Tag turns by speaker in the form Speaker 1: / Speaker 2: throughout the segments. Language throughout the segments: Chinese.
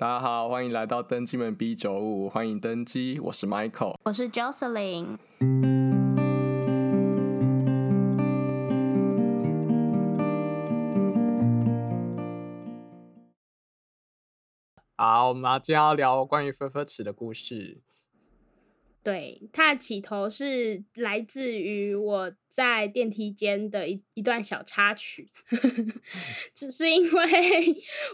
Speaker 1: 大家好，欢迎来到登机门 B 九五，欢迎登机，我是 Michael。
Speaker 2: 我是 Jocelyn。
Speaker 3: 好，我们今天要聊关于分分尺的故事。
Speaker 4: 对，它的起头是来自于我在电梯间的一一段小插曲，就是因为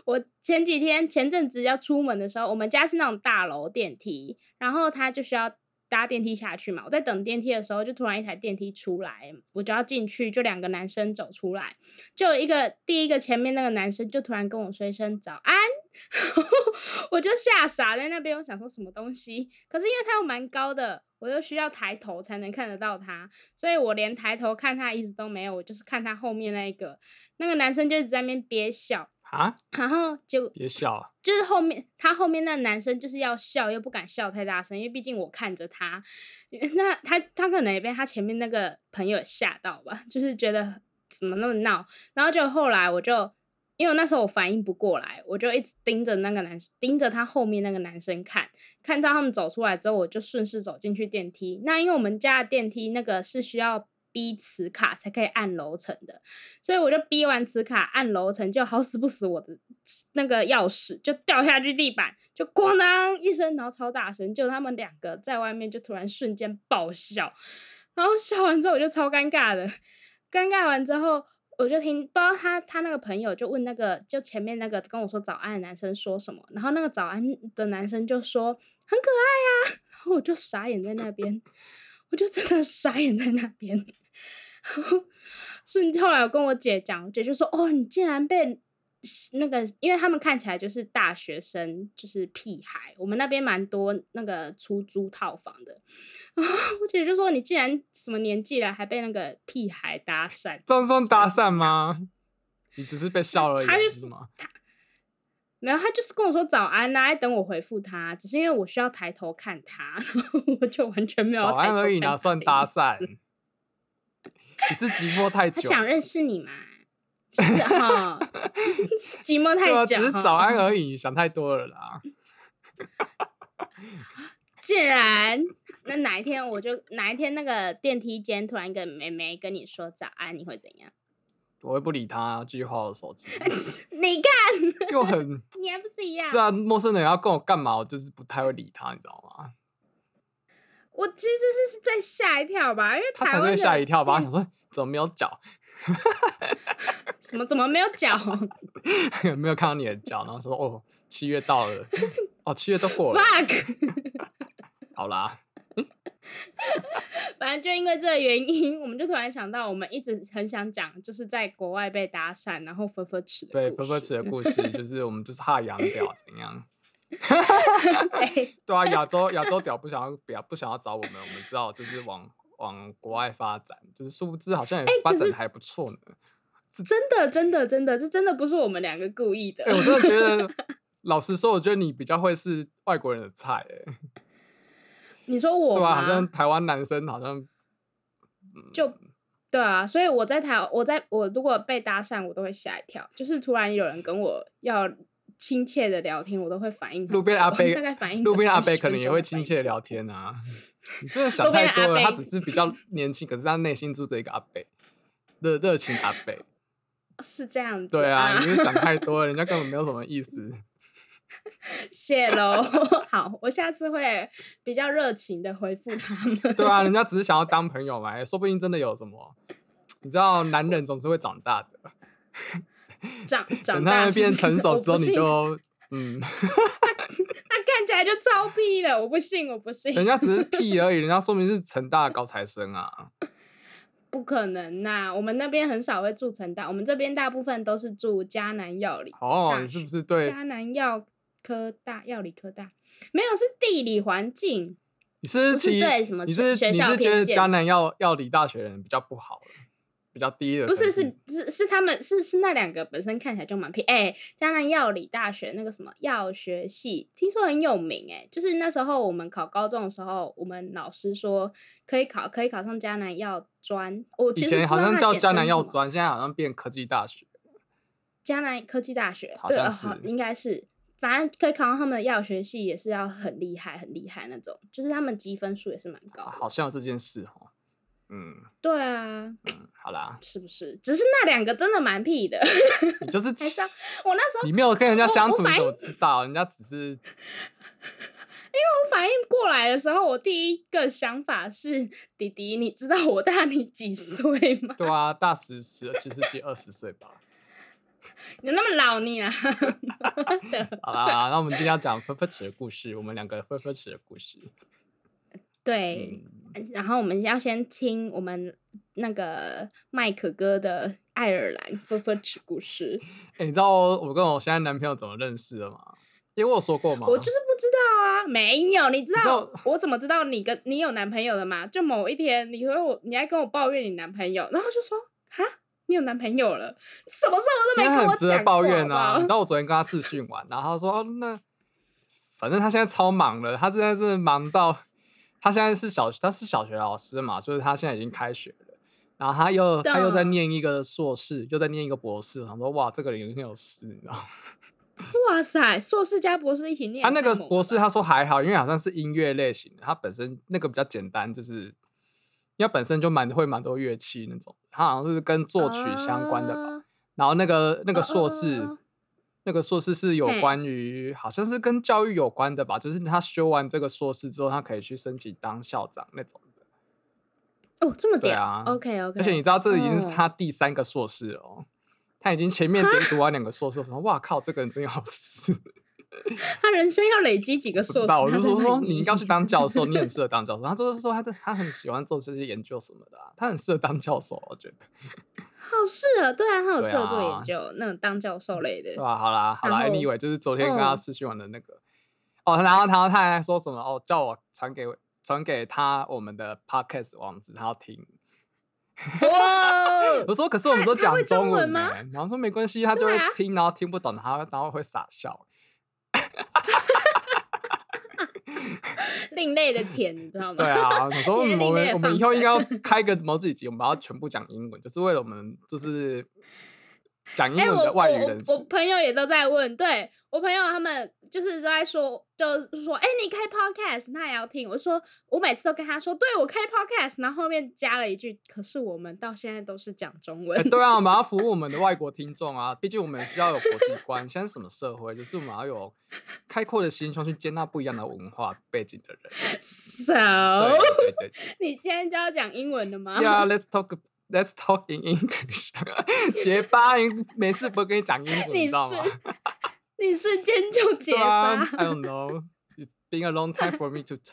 Speaker 4: 我前几天前阵子要出门的时候，我们家是那种大楼电梯，然后它就需要搭电梯下去嘛。我在等电梯的时候，就突然一台电梯出来，我就要进去，就两个男生走出来，就一个第一个前面那个男生就突然跟我说一声早安。我就吓傻在那边，我想说什么东西，可是因为他又蛮高的，我又需要抬头才能看得到他，所以我连抬头看他意思都没有，我就是看他后面那一个。那个男生就一直在那边憋笑
Speaker 3: 啊，
Speaker 4: 然后就
Speaker 3: 憋笑，
Speaker 4: 就是后面他后面那个男生就是要笑又不敢笑太大声，因为毕竟我看着他，那他他可能也被他前面那个朋友吓到吧，就是觉得怎么那么闹，然后就后来我就。因为那时候我反应不过来，我就一直盯着那个男，盯着他后面那个男生看，看到他们走出来之后，我就顺势走进去电梯。那因为我们家的电梯那个是需要逼磁卡才可以按楼层的，所以我就逼完磁卡按楼层，就好死不死我的那个钥匙就掉下去地板，就咣当一声，然后超大声，就他们两个在外面就突然瞬间爆笑，然后笑完之后我就超尴尬的，尴尬完之后。我就听，不知道他他那个朋友就问那个就前面那个跟我说早安的男生说什么，然后那个早安的男生就说很可爱呀，然后我就傻眼在那边，我就真的傻眼在那边，然后来我跟我姐讲，我姐就说哦，你竟然被。那个，因为他们看起来就是大学生，就是屁孩。我们那边蛮多那个出租套房的，我姐就说：“你既然什么年纪了，还被那个屁孩搭讪？”
Speaker 3: 这算搭讪吗？你只是被笑而已，
Speaker 4: 他
Speaker 3: 就是
Speaker 4: 吗？他没有，他就是跟我说早安呐，等我回复他。只是因为我需要抬头看他，我就完全没有。
Speaker 3: 早安而已，哪算搭讪？你是寂寞太久，
Speaker 4: 他想认识你嘛？哈，寂寞太久，
Speaker 3: 只是早安而已，想太多了啦。
Speaker 4: 既然那哪一天我就哪一天那个电梯间突然一个妹妹跟你说早安，你会怎样？
Speaker 3: 我会不理她，继续划我手机。
Speaker 4: 你看，
Speaker 3: 又很，
Speaker 4: 你还不是一样？
Speaker 3: 是啊，陌生人要跟我干嘛，我就是不太会理他，你知道吗？
Speaker 4: 我其实是被吓一跳吧，因为
Speaker 3: 他才会吓一跳吧，想说怎么没有脚。
Speaker 4: 怎么怎么没有脚？
Speaker 3: 没有看到你的脚，然后说哦，七月到了，哦，七月都过了。fuck，好啦，
Speaker 4: 反正就因为这个原因，我们就突然想到，我们一直很想讲，就是在国外被搭讪，然后分分吃的。
Speaker 3: 对，分分吃的故事，就是我们就是怕洋屌怎样？对啊，亚洲亚洲屌不想要，不不想要找我们，我们知道就是往。往国外发展，就是殊不知好像也发展的还不错呢。
Speaker 4: 真的，真的，真的，这真的不是我们两个故意的。
Speaker 3: 哎，我真的觉得，老实说，我觉得你比较会是外国人的菜。哎，
Speaker 4: 你说我
Speaker 3: 对啊，好像台湾男生好像
Speaker 4: 就对啊，所以我在台，我在我如果被搭讪，我都会吓一跳。就是突然有人跟我要亲切的聊天，我都会反应。
Speaker 3: 路边阿贝
Speaker 4: 大概反应，
Speaker 3: 路边阿贝可能也会亲切的聊天啊。你真的想太多了，他只是比较年轻，可是他内心住着一个阿贝，热热情阿贝，
Speaker 4: 是这样子。
Speaker 3: 对啊，你是想太多了，人家根本没有什么意思。
Speaker 4: 谢喽，好，我下次会比较热情的回复他们。
Speaker 3: 对啊，人家 只是想要当朋友嘛，说不定真的有什么。你知道，男人总是会长大的。
Speaker 4: 长长大，等他
Speaker 3: 们变成熟之后，你就嗯。
Speaker 4: 看起来就超屁了，我不信，我不信。
Speaker 3: 人家只是屁而已，人家说明是成大的高材生啊。
Speaker 4: 不可能呐，我们那边很少会住成大，我们这边大部分都是住迦南药理。
Speaker 3: 哦，你是不是对
Speaker 4: 迦南药科大药理科大？没有，是地理环境。
Speaker 3: 你是
Speaker 4: 其对什么？
Speaker 3: 你是你是觉得迦南药药理大学的人比较不好？比较低的，
Speaker 4: 不是是是是他们是是那两个本身看起来就蛮屁哎，江南药理大学那个什么药学系，听说很有名哎，就是那时候我们考高中的时候，我们老师说可以考可以考上江南药专，我
Speaker 3: 以前好像叫江南药专，现在好像变科技大学，
Speaker 4: 江南科技大学，
Speaker 3: 好像是
Speaker 4: 应该是反正可以考上他们的药学系也是要很厉害很厉害那种，就是他们积分数也是蛮高的。
Speaker 3: 好像有这件事哦。嗯，
Speaker 4: 对啊，
Speaker 3: 嗯，好啦，
Speaker 4: 是不是？只是那两个真的蛮屁的。
Speaker 3: 你就是
Speaker 4: 我那时候
Speaker 3: 你没有跟人家相处，你怎么知道？人家只是
Speaker 4: 我反应过来的时候，我第一个想法是：弟弟，你知道我大你几岁吗？
Speaker 3: 对啊，大十十其实几二十岁吧。
Speaker 4: 你那么老你啊？
Speaker 3: 好啦，那我们今天要讲分分尺的故事，我们两个分分尺的故事。
Speaker 4: 对，
Speaker 3: 嗯，
Speaker 4: 然后我们要先听我们那个麦克哥的爱尔兰分分尺故事。
Speaker 3: 哎、你知道我跟我现在男朋友怎么认识的吗？因为我说过嘛，
Speaker 4: 我就是不知道啊，没有，你知
Speaker 3: 知
Speaker 4: 道
Speaker 3: 道
Speaker 4: 我怎么知道你跟你有男朋友的吗？就某一天，你和我，你还跟我抱怨你男朋友，然后就说哈，你有男朋友了，什么事我都没跟我
Speaker 3: 因为很值得
Speaker 4: 讲
Speaker 3: 抱怨啊！你知道我昨天跟他视讯完，然后他说：“哦，那反正他现在超忙了，他现在是忙到他现在是小他是小学老师嘛，就是他现在已经开学了，然后他又他又在念一个硕士，又在念一个博士。我想说哇，这个人很有事，你知道吗？
Speaker 4: 哇塞，硕士加博士一起念，
Speaker 3: 他那个博士他说还好，因为好像是音乐类型的，他本身那个比较简单，就是因为本身就蛮会蛮多乐器那种，他好像是跟作曲相关的吧。
Speaker 4: 啊
Speaker 3: 然后那个那个硕士，
Speaker 4: 哦
Speaker 3: 那个硕士是有
Speaker 4: 嘿
Speaker 3: 关于好像是跟教育有关的吧，就是他修完这个硕士之后，他可以去申请当校长那种的。
Speaker 4: 哦，这么屌、
Speaker 3: 对啊
Speaker 4: o k OK，
Speaker 3: 而且你知道，这已经是
Speaker 4: 哦
Speaker 3: 他第三个硕士了哦，他已经前面连读完两个硕士，我说哇靠，这个人真有事。
Speaker 4: 他人生要累积几个硕士？
Speaker 3: 我就说说你应该去当教授，你很适合当教授。他就是说他的他很喜欢做这些研究什么的、啊，他很适合当教授，我觉得。
Speaker 4: 好适合，对啊，他有
Speaker 3: 对
Speaker 4: 适合做
Speaker 3: 啊
Speaker 4: 研究，那种当教授类的
Speaker 3: 对。吧？好啦，好啦，anyway，就是昨天跟他
Speaker 4: 嗯
Speaker 3: 私讯完的那个，哦，然后然后他还说什么哦，叫我传给传给他我们的 podcast 网址，他要听。
Speaker 4: 哇
Speaker 3: 我说可是我们都讲文
Speaker 4: 中文吗
Speaker 3: 欸然后说没关系，他就会听，然后听不懂，他然后会傻笑。
Speaker 4: 另类的甜，你知道吗？
Speaker 3: 对啊，我说我们我们以后应该要
Speaker 4: 水
Speaker 3: 开个毛自己集，我们把它全部讲英文，就是为了我们就是讲英文的外语人士。
Speaker 4: 我我朋友也都在问，对我朋友他们就是都在说，就是说，哎、你开 podcast，他也要听。我说，我每次都跟他说，对我开 podcast，然后后面加了一句，可是我们到现在都是讲中文。
Speaker 3: 哎对啊，我们要服务我们的外国听众啊，毕竟我们也需要有国际观。现在什么社会？就是我们要有开阔的心胸去接纳不一样的文化背景的人。
Speaker 4: So，
Speaker 3: 对对
Speaker 4: 你今天就要讲英文的吗
Speaker 3: ？Yeah, let's talk. Let's talk in English 。结巴，每次不会跟你讲英文，你
Speaker 4: 你
Speaker 3: 知道吗？
Speaker 4: 是你瞬间就结
Speaker 3: 对啊
Speaker 4: 巴。
Speaker 3: ，I don't know. It's been a long time for me to t-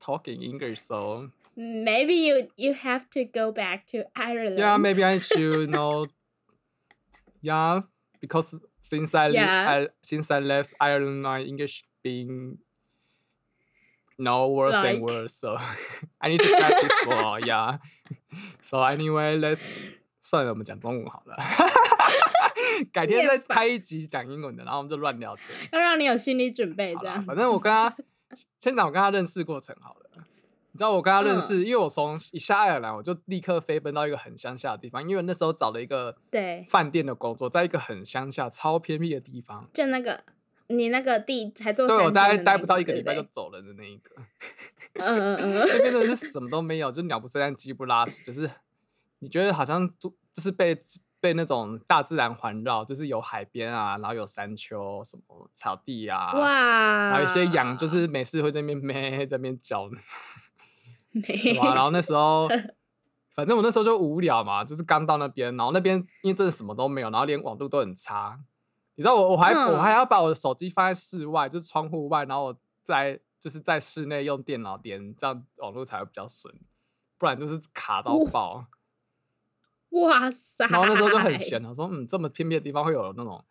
Speaker 3: talk in English, so
Speaker 4: Maybe you you have to go back to Ireland.
Speaker 3: yeah, maybe I should know. Yeah, because since I, li-
Speaker 4: Yeah.
Speaker 3: I since I left Ireland, my English being no worse
Speaker 4: Like-
Speaker 3: and worse. So I need to practice more. Yeah. So anyway, let's 算了，我们讲中文好了。改天再开一集讲英文的，然后我们就乱聊天。
Speaker 4: 要让你有心理准备，这样。
Speaker 3: 反正我跟他 先讲我跟他认识过程好了。你知道我跟他认
Speaker 4: 嗯
Speaker 3: 识，因为我从一下爱尔兰，我就立刻飞奔到一个很乡下的地方，因为那时候找了一个
Speaker 4: 对
Speaker 3: 饭店的工作，在一个很乡下、超偏僻的地方。
Speaker 4: 就那个你那个地才做
Speaker 3: 对我
Speaker 4: 三
Speaker 3: 大概待不到一个礼拜就走了的那一个，
Speaker 4: 嗯嗯嗯
Speaker 3: 那边真的是什么都没有，就鸟不生蛋，鸡不拉屎，就是你觉得好像就就是被被那种大自然环绕，就是有海边啊，然后有山丘、什么草地啊，
Speaker 4: 嗯，哇！
Speaker 3: 还有一些羊就是没事会在那边咩在那边叫那种。
Speaker 4: 没
Speaker 3: 对吧？然后那时候，反正我那时候就无聊嘛，就是刚到那边，然后那边因为真的什么都没有，然后连网络都很差。你知道我我还、我
Speaker 4: 嗯
Speaker 3: 还要把我的手机放在室外，就是窗户外，然后我在就是在室内用电脑连，这样网络才会比较顺，不然就是卡到爆。
Speaker 4: 哇塞！
Speaker 3: 然后那时候就很闲，我说嗯，这么偏僻的地方会有那种，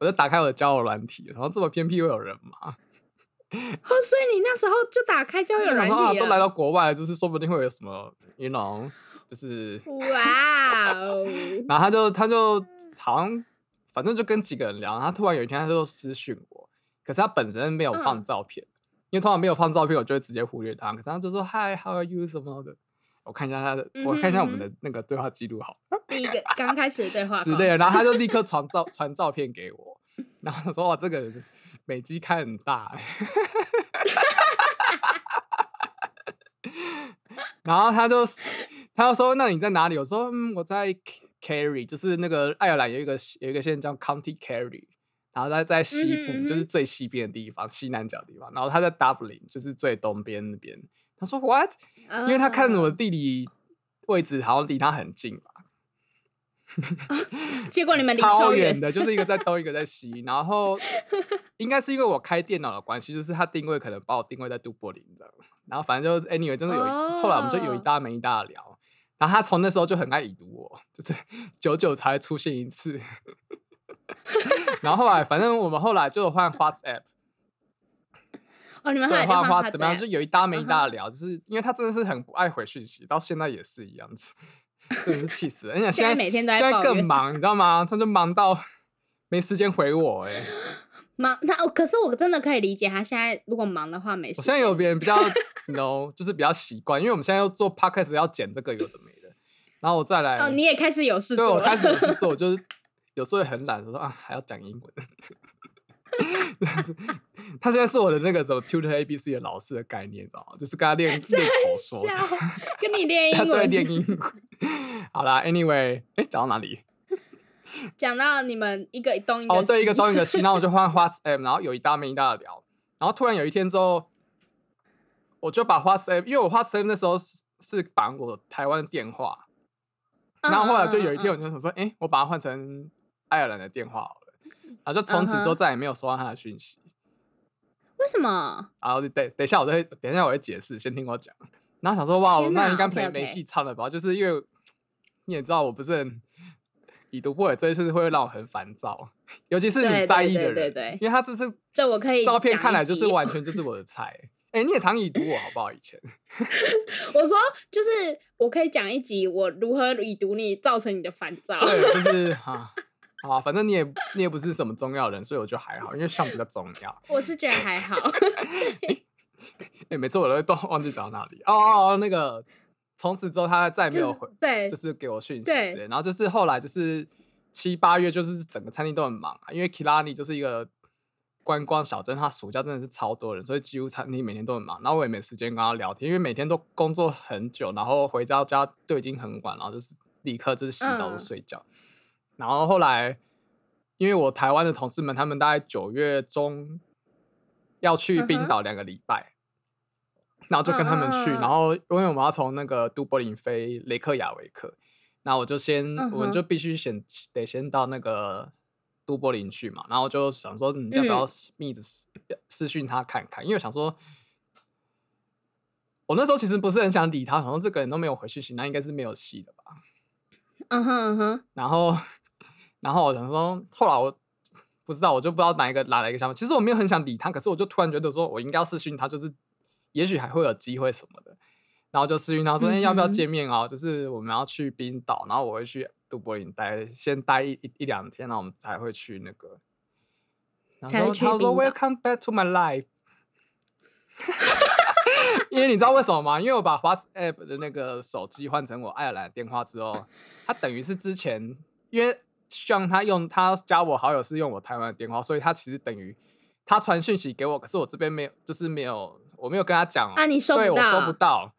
Speaker 3: 我就打开我的交友软体，然后这么偏僻会有人吗？
Speaker 4: 哦，所以你那时候就打开交友软
Speaker 3: 体啊，
Speaker 4: 体。
Speaker 3: 都来到国外，就是说不定会有什么，you know，就是
Speaker 4: 哇哦！
Speaker 3: 然后他就他就好像反正就跟几个人聊，然后他突然有一天他就私讯我，可是他本身没有放
Speaker 4: 嗯
Speaker 3: 照片，因为通常没有放照片，我就会直接忽略他。可是他就说 Hi how are you 什么的，我看一下他的，我看一下我们
Speaker 4: 嗯
Speaker 3: 的那个对话记录好
Speaker 4: 第一个刚开始的对话
Speaker 3: 之类的，然后他就立 刻传照传照片给我，然后说哇，这个人美肌开很大欸，然后他就他就说那你在哪里？我说嗯我在 Kerry，就是那个爱尔兰有一个有一个县叫 County Kerry，然后他在西部，
Speaker 4: 嗯哼嗯哼
Speaker 3: 就是最西边的地方，西南角的地方。然后他在 Dublin，就是最东边那边。他说 What？因为他看我的
Speaker 4: 嗯
Speaker 3: 地理位置好像离他很近吧，
Speaker 4: 结果你们离
Speaker 3: 超
Speaker 4: 远
Speaker 3: 远的，就是一个在东，一个在西。然后 应该是因为我开电脑的关系，就是他定位可能把我定位在杜柏林这样。然后反正就是 anyway，真的有一、后来我们就有一
Speaker 4: 哦
Speaker 3: 搭没一搭的聊。然后他从那时候就很爱已读我，就是 久久才出现一次。然后后来，反正我们后来就换 WhatsApp，
Speaker 4: 哦，你们后
Speaker 3: 对，
Speaker 4: 来就
Speaker 3: 换
Speaker 4: 换
Speaker 3: WhatsApp，然后就有一搭没一
Speaker 4: 嗯
Speaker 3: 搭的聊，就是因为他真的是很不爱回讯息，到现在也是一样子，真的是气死了。而且
Speaker 4: 现在
Speaker 3: 在
Speaker 4: 每天都在
Speaker 3: 现在更忙，你知道吗？他就忙到没时间回我、哎，
Speaker 4: 忙，那哦，可是我真的可以理解他现在如果忙的话没事。
Speaker 3: 我现在有别人比较，no，就是比较习惯，因为我们现在要做 podcast 要剪这个有的没的，然后我再来，
Speaker 4: 哦，你也开始有事做了。
Speaker 3: 对我开始有事做，就是有时候也很懒，说啊还要讲英文。但 是他现在是我的那个什么 tutor A B C 的老师的概念，你知道吗？就是跟他练练口说
Speaker 4: 跟你练英文，
Speaker 3: 练英文。好啦 a n y w a y 哎，讲到哪里？
Speaker 4: 讲到你们一个东一个
Speaker 3: 哦，对，一个
Speaker 4: 西
Speaker 3: 东一个西，然后我就换 WhatsApp，然后有一搭没一搭的聊，然后突然有一天之后，我就把 WhatsApp，因为我 WhatsApp 那时候是是绑我台湾的电话，
Speaker 4: 嗯
Speaker 3: 然后后来就有一天
Speaker 4: 嗯
Speaker 3: 我就想说，哎、我把它换成爱尔兰的电话好了，然后就从此之后再也没有收到他的讯息。
Speaker 4: 为什么？
Speaker 3: 然后等等一下，我会等一下我会解释，先听我讲。然后想说，哇，那应该没没戏唱了吧？就是因为你也知道，我不是很已读不回，这件事会让我很烦躁，尤其是你在意的人，
Speaker 4: 对对对
Speaker 3: 因为他这是
Speaker 4: 这我可以
Speaker 3: 照片看来就是完全就是我的菜。哎、你也常已读我好不好？以前
Speaker 4: 我说就是我可以讲一集我如何已读你造成你的烦躁。
Speaker 3: 对，就是哈。啊，反正你也你也不是什么重要人，所以我就还好，因为上比较重要。
Speaker 4: 我是觉得还好。
Speaker 3: 哎、每次我都会都忘记找到哪里。哦哦哦，那个从此之后他再也没有回，
Speaker 4: 对
Speaker 3: 就是给我讯息之类。然后就是后来就是七八月，就是整个餐厅都很忙啊，因为 Kilani 就是一个观光小镇，他暑假真的是超多人，所以几乎餐厅每天都很忙。然后我也没时间跟他聊天，因为每天都工作很久，然后回到家都已经很晚，然后就是立刻就是洗澡就
Speaker 4: 嗯
Speaker 3: 睡觉。然后后来，因为我台湾的同事们，他们大概九月中要去冰岛两个礼拜，然后就跟他们去。然后因为我们要从那个都柏林飞雷克雅维克，那我就先，
Speaker 4: 嗯
Speaker 3: 我们就必须先得先到那个都柏林去嘛。然后就想说，你，要不要
Speaker 4: 嗯
Speaker 3: 密着私私讯他看看？因为想说。我那时候其实不是很想理他，好像这个人都没有回讯息，那应该是没有戏的吧。
Speaker 4: 嗯哼嗯哼，
Speaker 3: 然后，然后我想说，后来我不知道，我就不知道哪一个哪来一个想法。其实我没有很想理他，可是我就突然觉得说，我应该要私讯他，就是也许还会有机会什么的。然后就私讯他说，哎、要不要见面啊？就是我们要去冰岛，然后我会去杜柏林待，先待一一一两天，然后我们才会去那个。然后他说，Welcome back to my life。因为你知道为什么吗？因为我把 WhatsApp 的那个手机换成我爱尔兰的电话之后，他等于是之前因为像他用他加我好友是用我台湾的电话，所以他其实等于他传讯息给我，可是我这边没有，就是没有，我没有跟他讲
Speaker 4: 啊你收不
Speaker 3: 对我收不到，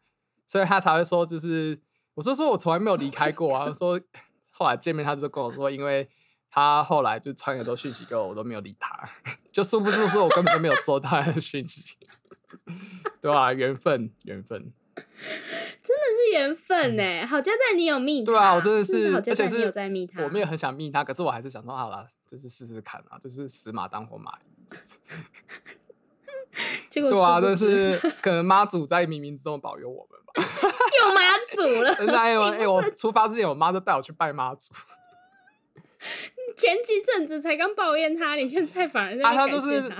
Speaker 3: 所以他才会说就是我说说我从来没有离开过啊，说后来见面他就跟我说，因为他后来就传很多讯息给我，我都没有理他，就殊不知说我根本就没有收到他的讯息，对吧、缘分，缘分。
Speaker 4: 真的是缘分呢。好家在你有密他，
Speaker 3: 对啊，我真的是，
Speaker 4: 好
Speaker 3: 而且是
Speaker 4: 家在你有在密他，
Speaker 3: 我没有很想密他，可是我还是想说，好了，就是试试看啊，就是死马当活马医，就是
Speaker 4: 结果
Speaker 3: 对啊，真的
Speaker 4: 殊不知
Speaker 3: 是可能妈祖在冥冥之中保佑我们吧。
Speaker 4: 又妈祖了。
Speaker 3: 真的，哎我哎，我出发之前，我妈就带我去拜妈祖，
Speaker 4: 前几阵子才刚抱怨他，你现在反而在
Speaker 3: 他就是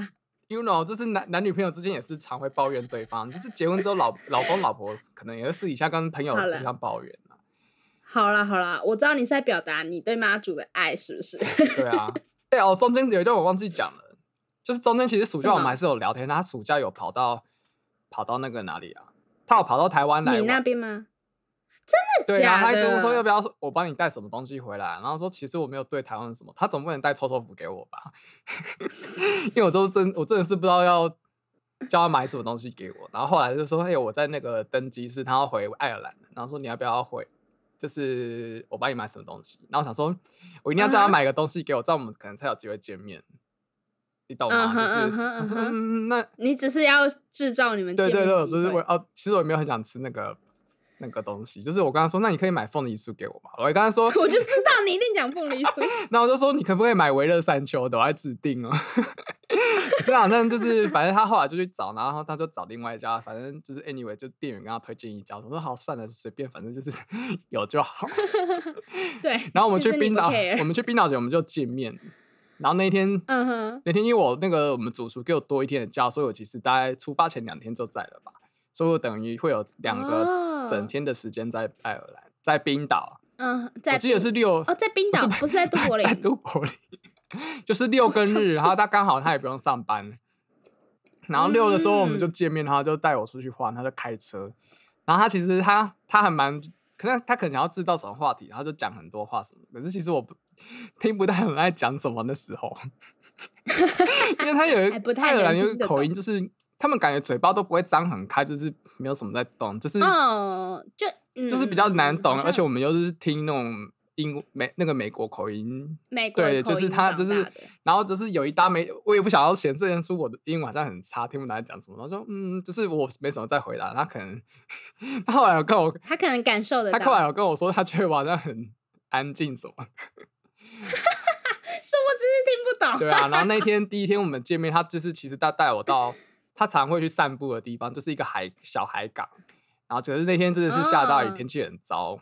Speaker 3: you know，就是男男女朋友之间也是常会抱怨对方，就是结婚之后老老公老婆可能也会私底下跟朋友互相抱怨啊。
Speaker 4: 好啦好啦，我知道你是在表达你对妈祖的爱，是不是？
Speaker 3: 对啊，哎哦，中间有一段我忘记讲了，就是中间其实暑假我们还是有聊天，他暑假有跑到跑到那个哪里啊？他有跑到台湾来
Speaker 4: 你那
Speaker 3: 玩，
Speaker 4: 边吗？
Speaker 3: 对，然后他一直
Speaker 4: 假的
Speaker 3: 问说要不要我帮你带什么东西回来，然后说其实我没有对台湾什么，他总不能带臭豆腐给我吧？因为我都真我真的是不知道要叫他买什么东西给我，然后后来就说，哎，我在那个登机室，他要回爱尔兰，然后说你要不要回？就是我帮你买什么东西，然后我想说，我一定要叫他买个东西给我，这样我们可能才有机会见面，你懂吗？
Speaker 4: 嗯
Speaker 3: 就是
Speaker 4: 嗯
Speaker 3: 他说，
Speaker 4: 嗯
Speaker 3: 那
Speaker 4: 你只是要制造你们
Speaker 3: 对对对，就是我哦，其实我也没有很想吃那个那个东西，就是我刚刚说，那你可以买凤梨酥给我吧。我还跟他说，
Speaker 4: 我就知道你一定讲凤梨酥。
Speaker 3: 那我就说你可不可以买维乐山丘的，我还指定哦。可是好像就是，反正他后来就去找，然后他就找另外一家，反正就是 anyway，就店员跟他推荐一家，我说好算了，随便，反正就是 有就好。
Speaker 4: 对，
Speaker 3: 然后我们去冰岛，我们去冰岛前我们就见面，然后那天
Speaker 4: 嗯哼，
Speaker 3: 那天因为我那个我们主厨给我多一天的假，所以我其实大概出发前两天就在了吧，所以我等于会有两个整
Speaker 4: 哦
Speaker 3: 天的时间在爱尔兰，在冰岛。
Speaker 4: 嗯，在
Speaker 3: 我记得是六
Speaker 4: 哦，在冰岛，不是在都柏林
Speaker 3: 在都柏林，就是六跟日，然后他刚好他也不用上班，然后六的时候我们就
Speaker 4: 嗯
Speaker 3: 见面，他就带我出去玩，他就开车，然后他其实他他还蛮，可能他可能想要制造什么话题，他就讲很多话什么的，可是其实我不听不太懂他在讲什么的时候，因为他有爱尔兰口音，就是他们感觉嘴巴都不会张很开，就是没有什么在动，就是
Speaker 4: 哦，就
Speaker 3: 就是比较难懂，而且我们又是听那种英美那个美国口音，
Speaker 4: 美国
Speaker 3: 对，就是他就是，然后就是有一搭没，我也不想要显示出我的英文好像很差，听不懂他在讲什么。他说嗯，就是我没什么再回答，他可能他后来有跟我，
Speaker 4: 他可能感受的。
Speaker 3: 他后来有跟我说，他觉得我好像很安静什么的，
Speaker 4: 殊不知是听不懂。
Speaker 3: 对啊。然后那天第一天我们见面，他就是其实他带我到 他常会去散步的地方，就是一个海小海港。然后可是那天真的是下大雨，
Speaker 4: 嗯
Speaker 3: 天气很糟，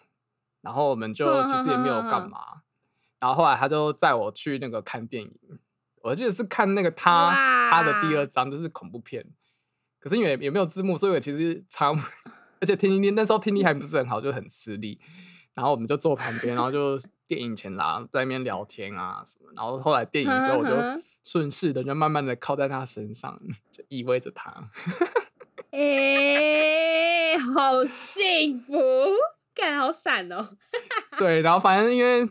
Speaker 3: 然后我们就其实也没有干嘛。然后后来他就载我去那个看电影，我记得是看那个他他的第二章，就是恐怖片。可是因为也没有字幕，所以我其实常，而且听力那时候听力还不是很好，就很吃力。然后我们就坐旁边，然后就电影前啦，在那边聊天啊什么。然后后来电影之后，我就顺势的就慢慢的靠在他身上，就依偎着他。
Speaker 4: 哎、好幸福，感好闪哦。
Speaker 3: 对，然后反正因为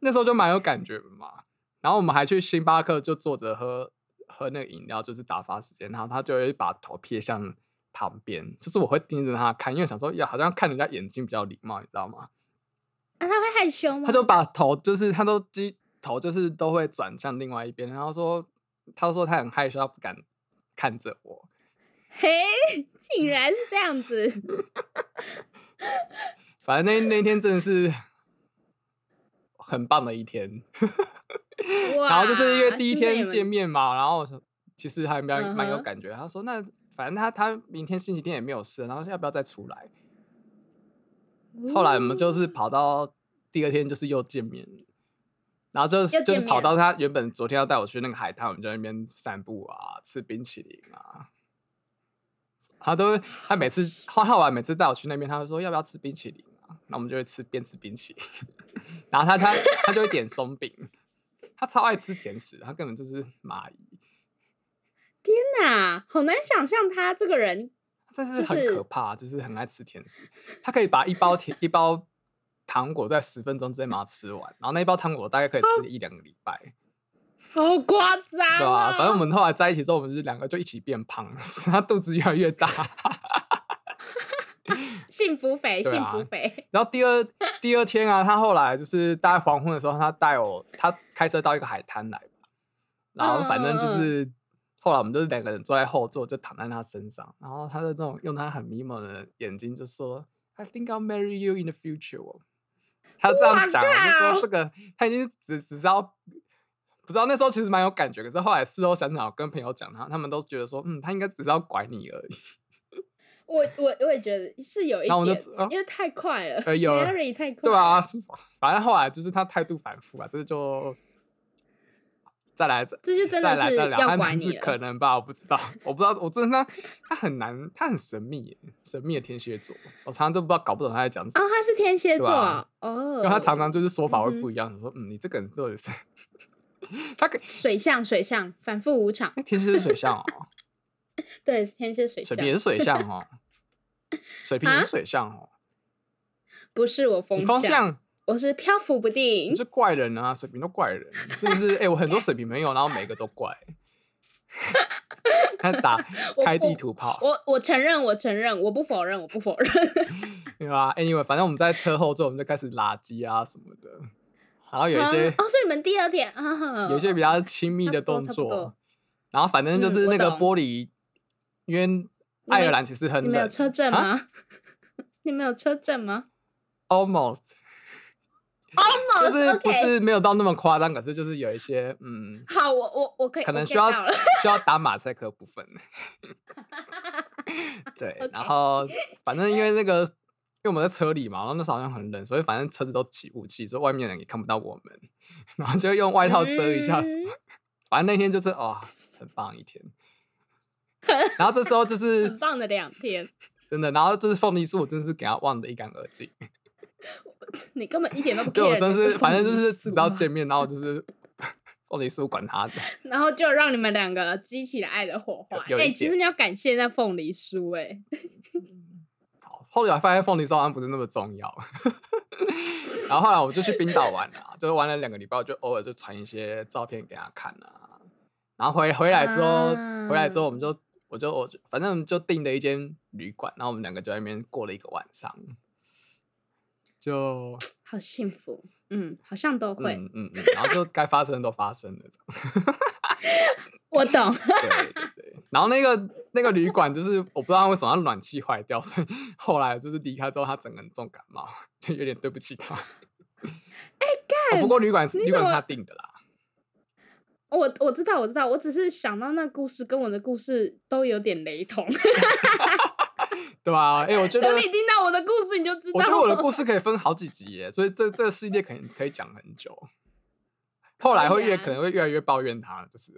Speaker 3: 那时候就蛮有感觉的嘛，然后我们还去星巴克就坐着喝喝那个饮料，就是打发时间。然后他就会把头撇向旁边，就是我会盯着他看，因为想说呀，好像看人家眼睛比较礼貌，你知道吗？
Speaker 4: 啊，他会害羞吗？
Speaker 3: 他就把头就是他都机头就是都会转向另外一边，然后说他说他很害羞，他不敢看着我。
Speaker 4: 嘿，竟然是这样子。
Speaker 3: 反正那那天真的是很棒的一天。然后就是因为第一天见面嘛，然后其实还蛮蛮有感觉。他说那反正他他明天星期天也没有事，然后要不要再出来？后来我们就是跑到第二天，就是又见面，然后就是就是跑到他原本昨天要带我去那个海滩，我们就在那边散步啊，吃冰淇淋啊。他都他每次后后来每次带我去那边，他就说要不要吃冰淇淋啊？那我们就会吃边吃冰淇淋，然后他他他就会点松饼，他超爱吃甜食，他根本就是蚂蚁，
Speaker 4: 天哪，好难想象他这个人。
Speaker 3: 真
Speaker 4: 就是
Speaker 3: 很可怕，就是很爱吃甜食。他可以把一包甜一包糖果在十分钟之内把它吃完，然后那一包糖果大概可以吃一两个礼拜，
Speaker 4: 好夸张、啊，
Speaker 3: 对吧、反正我们后来在一起之后，我们就是两个就一起变胖，使 他肚子越来越大。
Speaker 4: 幸福肥，幸福肥，
Speaker 3: 然后第二第二天啊，他后来就是大概黄昏的时候，他带我，他开车到一个海滩来，然后反正就是、后来我们就是两个人坐在后座，就躺在他身上，然后他的这种用他很迷茫的眼睛就说：“I think I'll marry you in the future 哦。”他这样讲，我就说这个他已经只只是要不知道那时候其实蛮有感觉，可是后来事后想想，我跟朋友讲他，他们都觉得说，嗯，他应该只是要拐你而已。
Speaker 4: 我我我也觉得是有一点，
Speaker 3: 啊
Speaker 4: 因为太快了、
Speaker 3: 呃有
Speaker 4: m a r y 太快，
Speaker 3: 对啊，，反正后来就是他态度反复啊，这就再来再
Speaker 4: 这就真的是要
Speaker 3: 但是
Speaker 4: 拐你了。
Speaker 3: 可能吧，我不知道，我不知道，我真的他他很难，他很神秘耶，神秘的天蝎座，我常常都不知道搞不懂他在讲什么，
Speaker 4: 哦，他是天蝎座
Speaker 3: 啊
Speaker 4: 哦，
Speaker 3: 因为他常常就是说法会不一样，说嗯，你这个人到底是他可
Speaker 4: 水象水象反复无常，
Speaker 3: 哎天蝎是水象哦，
Speaker 4: 对，天蝎水象
Speaker 3: 水瓶也是水象哦，水瓶也
Speaker 4: 啊
Speaker 3: 是水象哦，
Speaker 4: 不是我风
Speaker 3: 向
Speaker 4: 我是漂浮不定
Speaker 3: 你。是怪人啊，水瓶都怪人，是不是？哎、我很多水瓶朋友，然后每个都怪。他打
Speaker 4: 我
Speaker 3: 开地图炮，
Speaker 4: 我我承认，我承认，我不否认，我不否认。
Speaker 3: 对吧？Anyway，反正我们在车后座，我们就开始垃圾啊什么的，然后有一些、
Speaker 4: 啊哦，所以你们第二点啊，
Speaker 3: 有一些比较亲密的动作，然后反正就
Speaker 4: 嗯
Speaker 3: 是那个玻璃，因为爱尔兰其实很冷
Speaker 4: 你们有车震
Speaker 3: 啊
Speaker 4: 吗？你们有车震吗
Speaker 3: ？，almost
Speaker 4: 哦
Speaker 3: 就是不是没有到那么夸张，可是就是有一些嗯，
Speaker 4: 好，我我我可以，
Speaker 3: 可能需要 需要打马赛克部分。对然后反正因为那个，因为我们在车里嘛，然后那时候好像很冷，所以反正车子都起雾气，所以外面人也看不到我们，然后就用外套遮一下什么。
Speaker 4: 嗯
Speaker 3: 反正那天就是哦，很棒一天。然后这时候就是
Speaker 4: 很棒的两天，
Speaker 3: 真的，然后就是凤梨酥，我真的是给他忘得一干二净。
Speaker 4: 你根本一点都不 care
Speaker 3: 对我真是，反正就是只知道见面，然后就是凤梨酥管他的。
Speaker 4: 然后就让你们两个激起了爱的火花。哎、其实你要感谢那凤梨酥、哎，
Speaker 3: 好后来发现凤梨酥好像不是那么重要。然后后来我就去冰岛玩了、啊就是玩了两个礼拜，我就偶尔就传一些照片给他看啊。然后回回来之后，回来之后我们就我就我就反正就订了一间旅馆，然后我们两个就在那边过了一个晚上。就
Speaker 4: 好幸福，嗯，好像都会，
Speaker 3: 嗯嗯嗯，然后就该发生的都发生了，
Speaker 4: 我懂。
Speaker 3: 对对对。然后那个那个旅馆就是我不知道为什么它暖气坏掉，所以 后来就是离开之后，他整个人重感冒，就有点对不起他。哎干、不过旅馆是旅馆他订的啦。
Speaker 4: 我我知道，我知道，我只是想到那故事跟我的故事都有点雷同。
Speaker 3: 对吧？哎、我觉得
Speaker 4: 等你听到我的故事，你就知道。
Speaker 3: 我觉得我的故事可以分好几集耶，所以这这个系列可能可以讲很久。后来会越
Speaker 4: 可以啊
Speaker 3: 可能会越来越抱怨他，就是。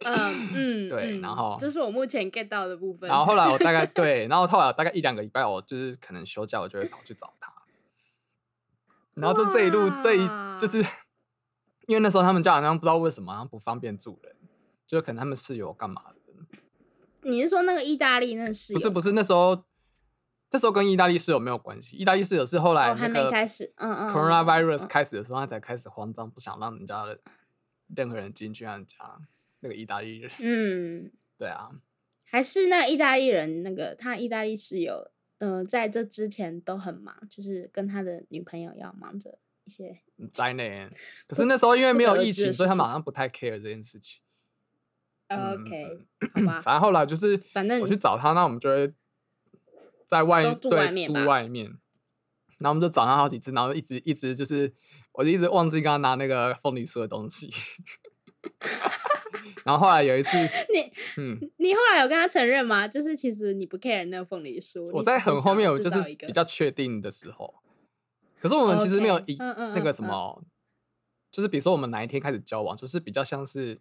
Speaker 4: 嗯嗯，
Speaker 3: 对
Speaker 4: 嗯
Speaker 3: 然后
Speaker 4: 这是我目前 get 到的部分。
Speaker 3: 然后后来我大概 对，然后后来大概一两个礼拜，我就是可能休假，我就会跑去找他。然后就这一路这一就是，因为那时候他们家好像不知道为什么好像不方便住人，就可能他们室友干嘛的。
Speaker 4: 你是说那个意大利那室友？
Speaker 3: 不是不是，那时候那时候跟意大利室友没有关系，意大利室友是后来
Speaker 4: 哦，还
Speaker 3: 那个
Speaker 4: 没开始，嗯嗯嗯
Speaker 3: coronavirus
Speaker 4: 嗯
Speaker 3: 开始的时候，他才开始慌张，不想让人家的任何人进去他家。那个意大利人，
Speaker 4: 嗯，
Speaker 3: 对啊，
Speaker 4: 还是那意大利人，那个他意大利室友，呃，在这之前都很忙，就是跟他的女朋友要忙着一些，
Speaker 3: 灾难。可是那时候因为没有疫情，所以他
Speaker 4: 事情
Speaker 3: 们好像不太 care 这件事情。嗯
Speaker 4: OK，好吧，
Speaker 3: 反正后来就是，
Speaker 4: 反正
Speaker 3: 我去找他，那我们就会在外对住
Speaker 4: 外面
Speaker 3: 然后我们就找他好几次，然后一直一直就是，我就一直忘记跟他拿那个凤梨酥的东西。然后后来有一次，
Speaker 4: 你
Speaker 3: 嗯，
Speaker 4: 你后来有跟他承认吗？就是其实你不 care 那个凤梨酥，
Speaker 3: 我在很后面，我就是比较确定的时候。可是我们其实没有一那个什么，就是比如说我们哪一天开始交往，就是比较像是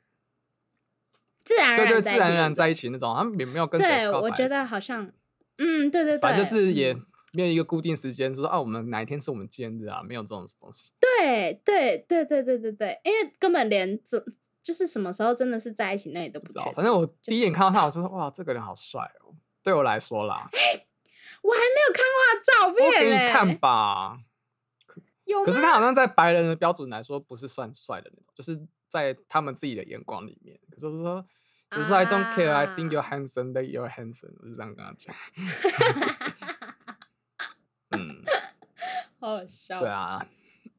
Speaker 4: 自然而
Speaker 3: 对对
Speaker 4: 然在一起
Speaker 3: 自然而然在一起那种，他们也没有跟谁
Speaker 4: 对，
Speaker 3: 告
Speaker 4: 我觉
Speaker 3: 白什么
Speaker 4: 得好像，嗯，对对对，
Speaker 3: 反正就是也
Speaker 4: 嗯
Speaker 3: 没有一个固定时间，说啊，我们哪一天是我们纪念日啊，没有这种东西。
Speaker 4: 对对对对对对对，因为根本连这就是什么时候真的是在一起，那也都
Speaker 3: 不知道。反正我第一眼看到他，我就说哇，这个人好帅哦。对我来说啦，
Speaker 4: 我还没有看过他照
Speaker 3: 我
Speaker 4: 片我
Speaker 3: 给你看吧。
Speaker 4: 有
Speaker 3: 可是他好像在白人的标准来说，不是算帅的那种，就是在他们自己的眼光里面。可是我说，比如说 I don't care, I think you're
Speaker 4: 啊
Speaker 3: handsome, that you're handsome，我就这样跟他讲。嗯，
Speaker 4: 好好笑。
Speaker 3: 对，啊，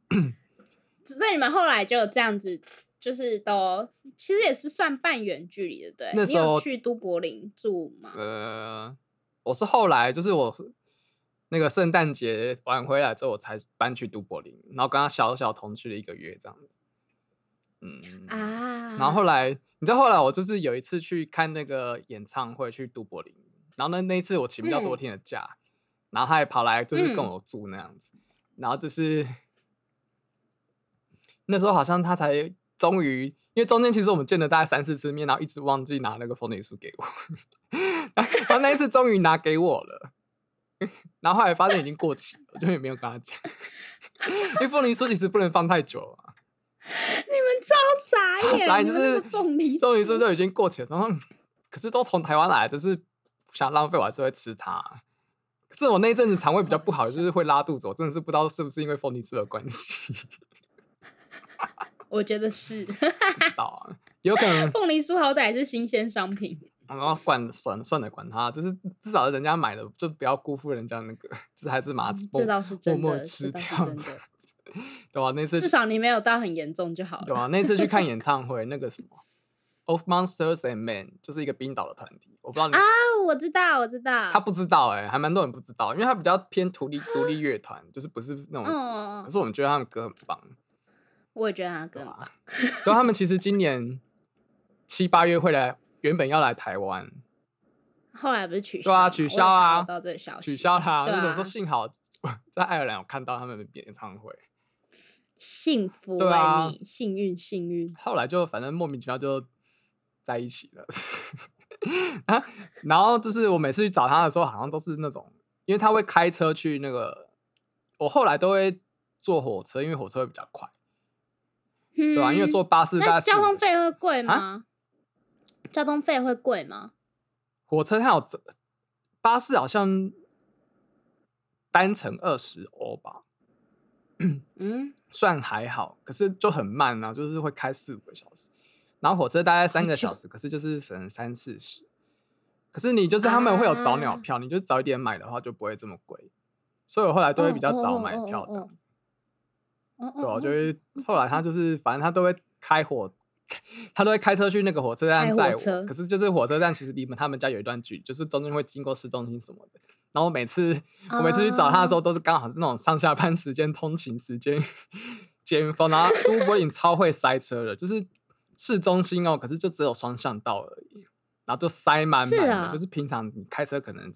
Speaker 4: 所以你们后来就这样子，就是都其实也是算半远距离的，对不对？
Speaker 3: 那时候
Speaker 4: 有去都柏林住吗？
Speaker 3: 呃，我是后来就是我那个圣诞节晚回来之后，我才搬去都柏林，然后跟他小小同居了一个月这样子。嗯，
Speaker 4: 啊，
Speaker 3: 然后后来，你知道后来我就是有一次去看那个演唱会，去都柏林，然后呢那一次我请比较多
Speaker 4: 嗯
Speaker 3: 天的假，然后他也跑来就是跟
Speaker 4: 嗯
Speaker 3: 我住那样子，然后就是那时候好像他才终于，因为中间其实我们见了大概三四次面，然后一直忘记拿那个凤梨酥给我，然后那一次终于拿给我了。然后后来发现已经过期了，我就也没有跟他讲，因为凤梨酥其实不能放太久啊。
Speaker 4: 你们超傻眼，
Speaker 3: 就是
Speaker 4: 个凤梨
Speaker 3: 凤梨酥
Speaker 4: 酥
Speaker 3: 就已经过期了，然后可是都从台湾来，就是不想浪费，我还是会吃它。可是我那一阵子肠胃比较不好，就是会拉肚子，我真的是不知道是不是因为凤梨酥的关系，
Speaker 4: 我觉得是。
Speaker 3: 不知道啊，有可能。
Speaker 4: 凤梨酥好歹是新鲜商品，
Speaker 3: 然后管算算了，管他，就是至少人家买的，就不要辜负人家那个，就是还是把它
Speaker 4: 这倒是
Speaker 3: 默
Speaker 4: 真的，
Speaker 3: 默吃掉，
Speaker 4: 的
Speaker 3: 对吧、那次
Speaker 4: 至少你没有到很严重就好了。
Speaker 3: 对啊，那次去看 演唱会，那个什么 Of Monsters and Men，就是一个冰岛的团体，我不知道你、
Speaker 4: 啊，我知道，我知道。
Speaker 3: 他不知道哎、还蛮多人不知道，因为他比较偏独立 独立乐团，就是不是那种可是我们觉得他们歌很棒，
Speaker 4: 我也觉得他更棒。
Speaker 3: 对，他们其实今年七八月会来，原本要来台湾，
Speaker 4: 后来不是取消
Speaker 3: 对啊取消啊
Speaker 4: 我有看到这消息，
Speaker 3: 取消啦。
Speaker 4: 对
Speaker 3: 那时候说
Speaker 4: 啊
Speaker 3: 幸好在爱尔兰有看到他们的演唱会，
Speaker 4: 幸福为
Speaker 3: 对啊
Speaker 4: 你，幸运幸运。
Speaker 3: 后来就反正莫名其妙就在一起了。啊，然后就是我每次去找他的时候，好像都是那种，因为他会开车去那个，我后来都会坐火车，因为火车会比较快，
Speaker 4: 对
Speaker 3: 对吧、因为坐巴士
Speaker 4: 那
Speaker 3: 概
Speaker 4: 交通
Speaker 3: 45
Speaker 4: 费会贵
Speaker 3: 啊
Speaker 4: 吗？交通费会贵吗？
Speaker 3: 火车它有折巴士好像单程二十欧吧，
Speaker 4: 嗯，
Speaker 3: 算还好，可是就很慢啊，就是会开四五个小时，然后火车大概三个小时，可是就是省三四十。可是你就是他们会有早鸟
Speaker 4: 啊
Speaker 3: 票，你就早一点买的话就不会这么贵，所以我后来都会比较早买票这样子。
Speaker 4: 哦
Speaker 3: 对啊，
Speaker 4: 哦
Speaker 3: 就会后来他就是反正他都会开火，他都会开车去那个火车站载我。可是就是火车站其实离他们家有一段距离，就是中间会经过市中心什么的。然后每次我每次去找他的时候，都是刚好是那种上下班时间、通勤时间 尖峰。然后都柏林超会塞车的，就是市中心哦，可是就只有双向道而已，然后就塞满满的，
Speaker 4: 是啊
Speaker 3: 就是平常你开车可能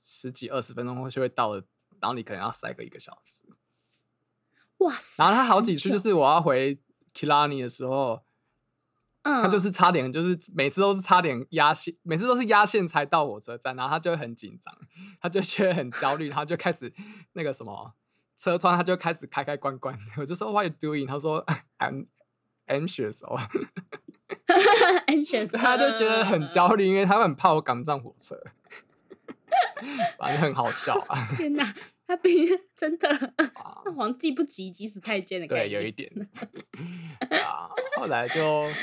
Speaker 3: 十几二十分钟就会到了，然后你可能要塞个一个小时。
Speaker 4: 哇塞！
Speaker 3: 然后他好几次就是我要回 Kilani 的时候，
Speaker 4: 嗯，
Speaker 3: 他就是差点，就是每次都是差点压线，每次都是压线才到火车站，然后他就会很紧张，他就觉得很焦虑，他就开始那个什么车窗，他就开始开开关关。我就说 What are you doing？他说 I'm anxious 哦
Speaker 4: ，anxious，
Speaker 3: 他就觉得很焦虑，因为他很怕我赶不上火车，反正很好笑啊。
Speaker 4: 天哪，他比真的皇帝不急急死太监的概
Speaker 3: 对，有一点啊。后来就，嗯，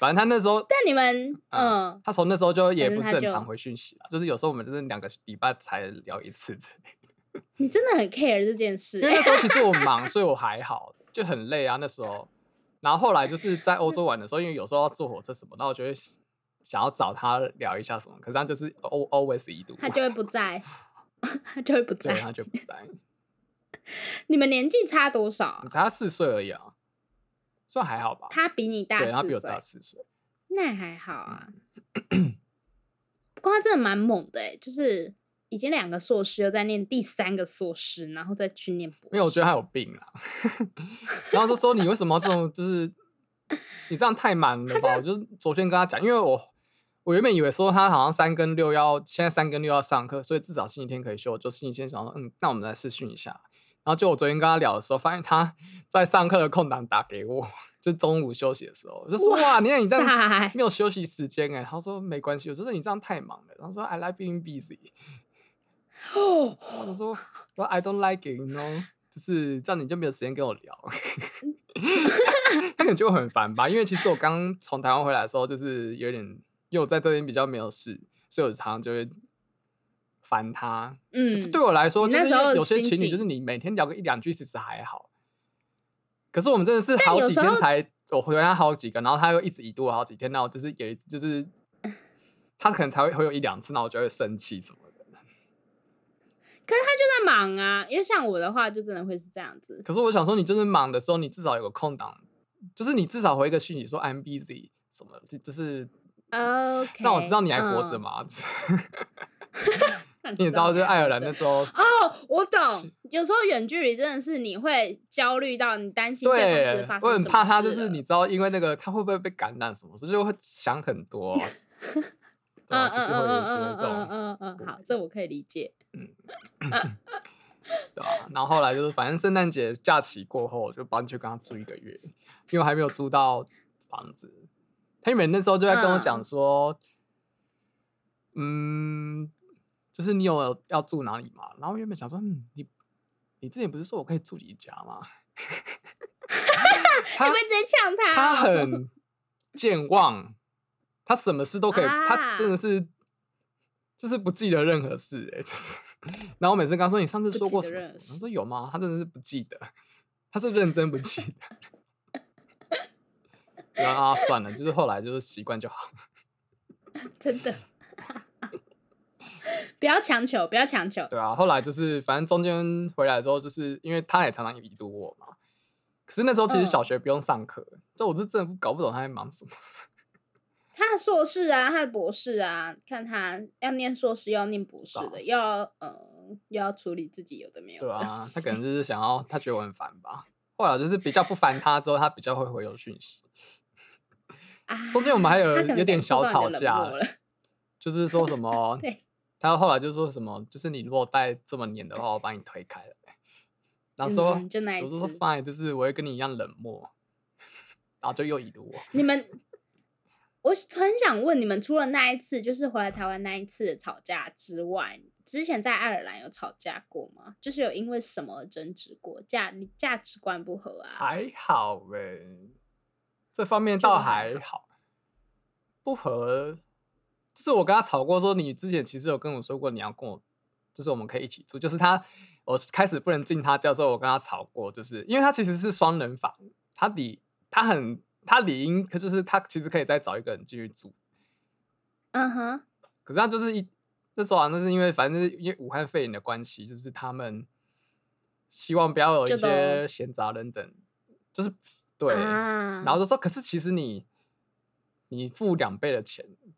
Speaker 3: 反正他那时候，
Speaker 4: 但你们，
Speaker 3: 嗯
Speaker 4: 嗯，
Speaker 3: 他从那时候就也不是很常回讯息了，就是有时候我们就是两个礼拜才聊一次之类。
Speaker 4: 你真的很 care 这件事
Speaker 3: 因为那时候其实我忙，所以我还好，就很累啊那时候。然后后来就是在欧洲玩的时候，因为有时候要坐火车什么，那我就会想要找他聊一下什么，可是他就是 al always 一读，
Speaker 4: 他就会不在，他就会不
Speaker 3: 对，
Speaker 4: 在。
Speaker 3: 他就不在。
Speaker 4: 你们年纪差多少啊
Speaker 3: 你？差他四岁而已啊，算还好吧？
Speaker 4: 他比你大
Speaker 3: 对，他比我大，四岁。
Speaker 4: 那还好啊。不过他真的蛮猛的哎，就是已经两个硕士，又在念第三个硕士，然后再去念博士。
Speaker 3: 因为我觉得他有病啊，然后就说你为什么要这种，就是你这样太满了吧？我就昨天跟他讲，因为我我原本以为说他好像三跟六要现在三跟六要上课，所以至少星期天可以休，就星期天想说，嗯，那我们来试训一下。然后就我昨天跟他聊的时候，发现他在上课的空档打给我，就中午休息的时候，我就说哇，你看你这样没有休息时间哎。他说没关系，我就说你这样太忙了。然后说 I like being busy。
Speaker 4: 哦，
Speaker 3: 我就说我 I don't like it，you know，就是这样你就没有时间跟我聊。他可能就会很烦吧，因为其实我刚从台湾回来的时候，就是有点，因为我在这边比较没有事，所以我常常就会烦他。
Speaker 4: 嗯
Speaker 3: 可是对我来说，就是有些
Speaker 4: 情
Speaker 3: 情侣就是你每天聊个一两句，其实还好。可是我们真的是好几天才，我回他好几个，然后他又一直已读我好几天，然后就是有一次就是他可能才会会有一两次，那我就会生气什么的。
Speaker 4: 可是他就在忙啊，因为像我的话，就真的会是这样子。
Speaker 3: 可是我想说，你就是忙的时候，你至少有个空档，就是你至少回一个讯息说 I'm busy 什么，就就是让我知道你还活着
Speaker 4: 嗯
Speaker 3: 嘛。
Speaker 4: 让
Speaker 3: 你也知道，就是爱尔兰
Speaker 4: 的
Speaker 3: 那时候，
Speaker 4: 哦，我懂。有时候远距离真的是你会焦虑到你担心对
Speaker 3: 我很怕他就是你知道，因为那个他会不会被感染什么，所以就会想很多、啊，对就是会有一些
Speaker 4: 嗯
Speaker 3: 这种，
Speaker 4: 嗯嗯嗯嗯，好，这我可以理解。
Speaker 3: 嗯 对吧、然后后来就是，反正圣诞节假期过后，我就搬去跟他住一个月，因为我还没有租到房子。他原本那时候就在跟我讲
Speaker 4: 嗯
Speaker 3: 说，嗯就是你有要住哪里吗？然后原本想说，嗯，你你之前不是说我可以住你家吗？他
Speaker 4: 你们直接呛他、
Speaker 3: 他
Speaker 4: 哦，
Speaker 3: 很健忘，他什么事都可以，他
Speaker 4: 啊
Speaker 3: 真的是就是不记得任何事哎、就是。然后我每次跟他说你上次
Speaker 4: 不
Speaker 3: 说过什么
Speaker 4: 事
Speaker 3: 他说有吗？他真的是不记得，他是认真不记得。然后啊，算了，就是后来就是习惯就好。
Speaker 4: 真的。不要强求，不要强求。
Speaker 3: 对啊，后来就是反正中间回来之后，就是因为他也常常已读我嘛。可是那时候其实小
Speaker 4: 嗯
Speaker 3: 学不用上课，这、我是真的搞不懂他在忙什么。
Speaker 4: 他的硕士啊，他的博士啊，看他要念硕士，要念博士的，要嗯，又要处理自己有的没有的。
Speaker 3: 对啊，他可能就是想要，他觉得我很烦吧。后来就是比较不烦他之后，他比较会回有讯息。
Speaker 4: 啊
Speaker 3: 中间我们还有有点小吵架
Speaker 4: 了。
Speaker 3: 就是说什么
Speaker 4: 对，
Speaker 3: 他后来就说什么，就是你如果带这么黏的话，我把你推开了。然后说，
Speaker 4: 嗯就那一
Speaker 3: 我就说 fine，就是我会跟你一样冷漠，然后就又已读我。
Speaker 4: 你们，我很想问你们，除了那一次，就是回来台湾那一次的吵架之外，之前在爱尔兰有吵架过吗？就是有因为什么而争执过？价你价值观不合啊？
Speaker 3: 还好呗，这方面倒
Speaker 4: 还
Speaker 3: 好，不合。就是我跟他吵过，说你之前其实有跟我说过你要跟我，就是我们可以一起住。就是他，我开始不能进他家之后，我跟他吵过，就是因为他其实是双人房，他理他很他理应，可就是他其实可以再找一个人进去住，
Speaker 4: 嗯哼，
Speaker 3: 可是他就是一那时候啊，那是因为反正是因为武汉肺炎的关系，就是他们希望不要有一些闲杂人等，就是对，
Speaker 4: 啊，
Speaker 3: 然后就说，可是其实你你付两倍的钱，你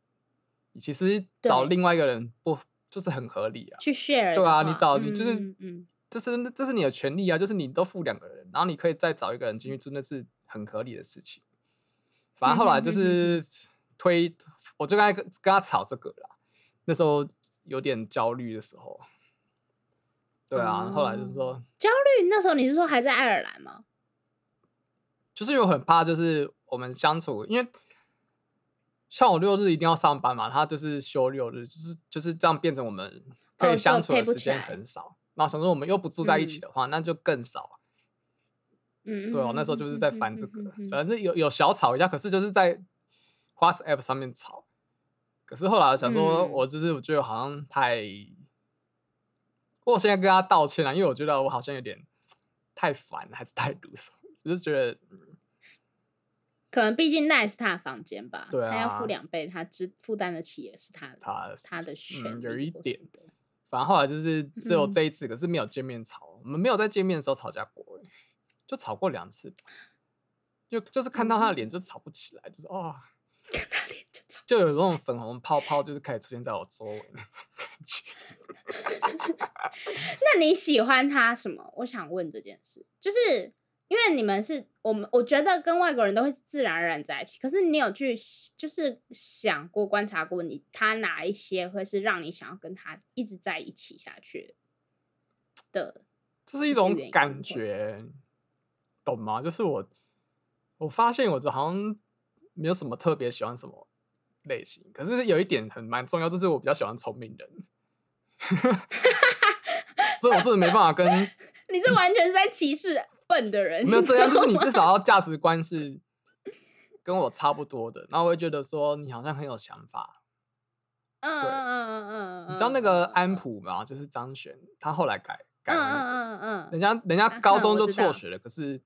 Speaker 3: 其实找另外一个人不就是很合理啊？
Speaker 4: 去 share
Speaker 3: 对啊，你找你就是
Speaker 4: 嗯嗯
Speaker 3: 这是这是你的权利啊，就是你都付两个人，然后你可以再找一个人进去住，那是很合理的事情。反正后来就是推，我就跟他跟跟他吵这个啦。那时候有点焦虑的时候，对啊，后来就是说，
Speaker 4: 焦虑。那时候你是说还在爱尔兰吗？
Speaker 3: 就是有很怕，就是我们相处，因为像我六日一定要上班嘛，他就是休六日，就是就是这样变成我们可以相处的时间很少。那想说我们又不住在一起的话，那就更少。
Speaker 4: 嗯，
Speaker 3: 对哦，那时候就是在烦这个反正有有小吵一下，可是就是在 WhatsApp 上面吵。可是后来想说，
Speaker 4: 嗯
Speaker 3: 我就是我觉得好像太，我现在跟他道歉了，因为我觉得我好像有点太烦，还是太鲁手，就是觉得
Speaker 4: 可能毕竟那也是他的房间吧，
Speaker 3: 对
Speaker 4: 他要
Speaker 3: 啊
Speaker 4: 付两倍，他支负担得起也是他的
Speaker 3: 他的
Speaker 4: 他的权
Speaker 3: 有一点
Speaker 4: 的。
Speaker 3: 反正后来就是只有
Speaker 4: 嗯
Speaker 3: 这一次，可是没有见面吵，我们没有在见面的时候吵架过，欸就吵过两次，就就是看到他的脸就吵不起来，就是哦，
Speaker 4: 他脸就吵
Speaker 3: 就有这种粉红泡泡，就是开始出现在我周围那种感觉。
Speaker 4: 那你喜欢他什么？我想问这件事，就是因为你们是我们，我觉得跟外国人都会自然而然在一起。可是你有去就是想过、观察过你他哪一些会是让你想要跟他一直在一起下去的？
Speaker 3: 这是一种感
Speaker 4: 会
Speaker 3: 觉，懂吗？就是我，我发现我这好像没有什么特别喜欢什么类型，可是有一点很蛮重要，就是我比较喜欢聪明人。这我真的没办法跟
Speaker 4: 你这完全是在歧视笨的人。
Speaker 3: 没有这样，就是你至少 要价值观是跟我差不多的，然后我会觉得说你好像很有想法。
Speaker 4: 嗯
Speaker 3: 对
Speaker 4: 嗯嗯嗯嗯，
Speaker 3: 你知道那个
Speaker 4: 嗯
Speaker 3: 安普吗？就是张悬，他后来改改
Speaker 4: 嗯
Speaker 3: 了那个。
Speaker 4: 嗯嗯嗯
Speaker 3: 人家人家
Speaker 4: 啊
Speaker 3: 高中就辍学了，可是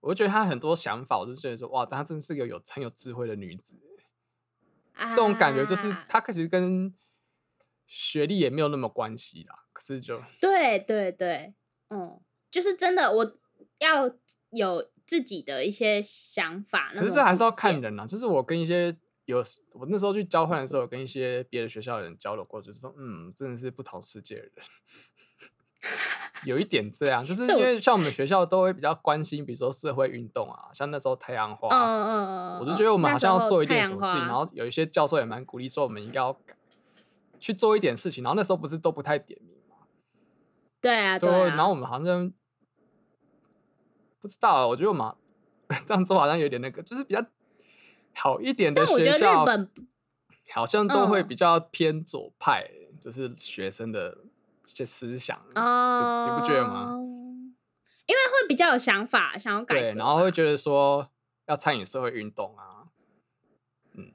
Speaker 3: 我就觉得她很多想法，我就觉得说哇，她真是个有很有智慧的女子。
Speaker 4: 嗯，
Speaker 3: 这种感觉就是
Speaker 4: 啊
Speaker 3: 她其实跟学历也没有那么关系啦，可是就
Speaker 4: 对对对，嗯，就是真的，我要有自己的一些想法。
Speaker 3: 可是这还是要。看人啊。就是我跟一些有我那时候去交换的时候，有跟一些别的学校的人交流过，就是说嗯，真的是不同世界的人。有一点这样，就是因为像我们学校都会比较关心，比如说社会运动啊，像那时候太阳花，
Speaker 4: 嗯嗯嗯嗯，
Speaker 3: 我就觉得我们好像要做一点什么事情，然后有一些教授也蛮鼓励说我们应该要去做一点事情，然后那时候不是都不太点名嘛，
Speaker 4: 对啊
Speaker 3: 对，
Speaker 4: 啊，
Speaker 3: 然后我们好像不知道啊，我觉得我们 这样做好像有点那个，就是比较好一点的学校，好像都会
Speaker 4: 嗯。
Speaker 3: 比较偏左派，就是学生的一些思想，
Speaker 4: 哦，
Speaker 3: 你不觉得吗？
Speaker 4: 因为会比较有想法，想要改
Speaker 3: 对，然后会觉得说要参与社会运动啊，嗯。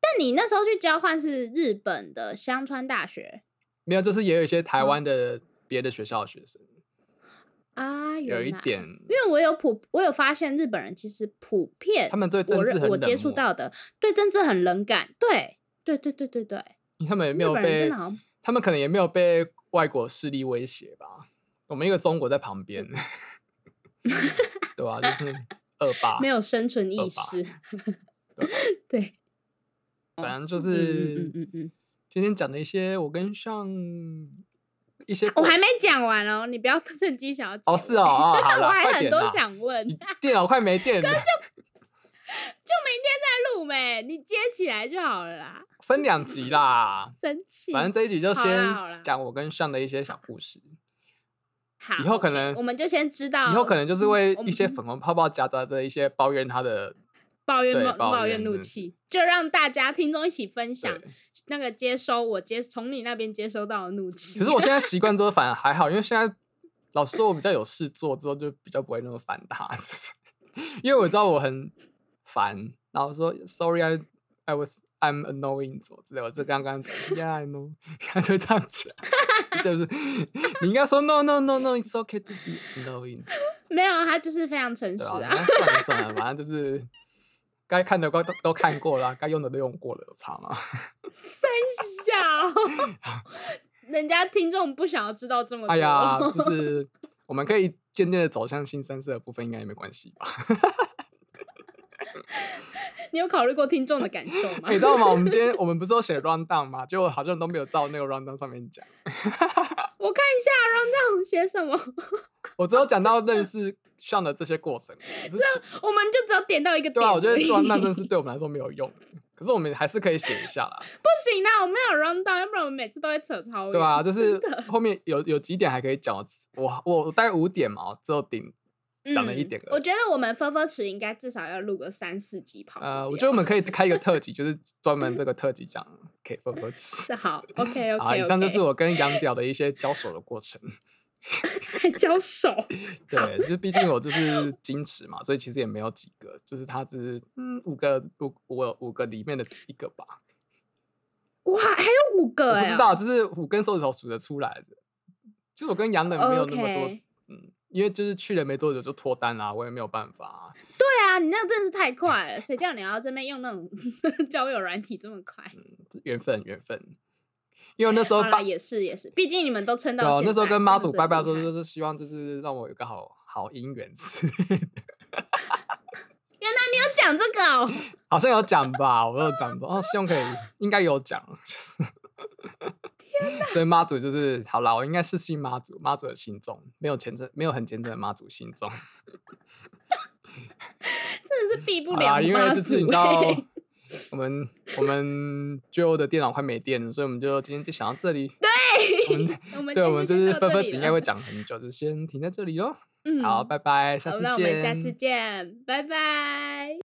Speaker 4: 但你那时候去交换是日本的香川大学？
Speaker 3: 没有，就是也有一些台
Speaker 4: 哦
Speaker 3: 湾的别的学校的学生，
Speaker 4: 啊，
Speaker 3: 有一点，
Speaker 4: 因为我有普，我有发现日本人其实普遍，
Speaker 3: 他们对政治
Speaker 4: 我接触到的对政治很冷感，对对对对对对，
Speaker 3: 他们也没有被他们可能也没有被外国势力威胁吧。我们一个中国在旁边，对吧、就是恶霸，
Speaker 4: 没有生存意识，
Speaker 3: 对
Speaker 4: 对，
Speaker 3: 反正就
Speaker 4: 嗯
Speaker 3: 是
Speaker 4: 嗯嗯嗯，
Speaker 3: 今天讲的一些我跟上一些
Speaker 4: 我还没讲完哦，你不要趁机想要
Speaker 3: 哦，是哦，
Speaker 4: 我
Speaker 3: 了，
Speaker 4: 还很多！想问，
Speaker 3: 电脑快没电 了，就
Speaker 4: 明天再录呗，你接起来就好了啦，
Speaker 3: 分两集啦。
Speaker 4: 生气，
Speaker 3: 反正这一集就先讲我跟上的一些小故事，
Speaker 4: 好，
Speaker 3: 以后可能
Speaker 4: 我们就先知道，
Speaker 3: 以后可能就是会一些粉红泡泡夹杂着一些抱怨他的，
Speaker 4: 抱怨
Speaker 3: 抱
Speaker 4: 抱怨怒气，就让大家听众一起分享
Speaker 3: 对。
Speaker 4: 那个接收我接从你那边接收到的怒气。
Speaker 3: 可是我现在习惯之后 反而还好，因为现在老实说，我比较有事做之后，就比较不会那么烦他，就 是因为我知道我很烦，然后说 sorry I I was I'm annoying 什么之类的，我就刚刚讲是 yeah I know，他就会这样讲，就是你应该说 no no no no it's okay to be annoying，
Speaker 4: 没有，他就是非常诚实啊。
Speaker 3: 算了算了，反正就是该看的都都都看过了啊，该用的都用过了，有差吗？
Speaker 4: 三小，人家听众不想要知道这么多。
Speaker 3: 哎呀，就是我们可以渐渐的走向新三色的部分，应该也没关系吧？
Speaker 4: 你有考虑过听众的感受吗？
Speaker 3: 你知道吗？我们今天我们不是有写 round down 吗？结果好像都没有照那个 round down 上面讲。
Speaker 4: 我看一下 round down 写什么，
Speaker 3: 我只有讲到认识上的这些过程，可是
Speaker 4: 我们就只要点到一个点
Speaker 3: 对啊，我觉得
Speaker 4: 而已
Speaker 3: round down 真的是 对我们来说没有用，可是我们还是可以写一下啦，
Speaker 4: 不行啦，我没有 round down，要不然我们每次都会扯超远。
Speaker 3: 对啊、就是后面有有几点还可以讲，我我我大概五点嘛，我只有顶讲了一点
Speaker 4: 我觉得我们分分池应该至少要录个三四集跑。
Speaker 3: 呃，我觉得我们可以开一个 特辑，就是专门这个特辑讲 K 分分吃。
Speaker 4: 是好，OK OK。
Speaker 3: 好，以上就是我跟杨屌的一些交手的过程。
Speaker 4: 还交手，
Speaker 3: 对，就是毕竟我就是矜持嘛，所以其实也没有几个，就是他只是嗯五个五五五个里面的一个吧，
Speaker 4: 哇，还有五个
Speaker 3: 不知道，就是五根手指头数得出来的。其实我跟杨冷没有那么多嗯，因为就是去了没多久就脱单啦、我也没有办法啊、
Speaker 4: 对啊，你那个真的是太快了，谁叫你要这边用那种 交友软体这么快？
Speaker 3: 这缘分缘分。因为那时候
Speaker 4: 也是也是，毕竟你们都撑到。
Speaker 3: 那时候跟妈祖拜拜的时候，就是希望就是让我有个好好姻缘之类的。
Speaker 4: 原来你有讲这个哦，
Speaker 3: 好像有讲吧，我有讲到，哦，希望可以，应该有讲，就是，所以妈祖就是好啦，我应该是信妈祖，妈祖的心中，没有虔诚，没有很虔诚的妈祖心中，
Speaker 4: 真的是避不了
Speaker 3: 因为
Speaker 4: 妈
Speaker 3: 就是你
Speaker 4: 祖
Speaker 3: 知道
Speaker 4: 欸，
Speaker 3: 我们我们最后的电脑快没电了，所以我们就今天就想到这里，对
Speaker 4: 我们
Speaker 3: 对，我们就是分分
Speaker 4: 子
Speaker 3: 子应该会 讲很久，就先停在这里喽。
Speaker 4: 嗯
Speaker 3: 好，拜拜，下
Speaker 4: 好，
Speaker 3: 次
Speaker 4: 那我们下次。见，拜拜。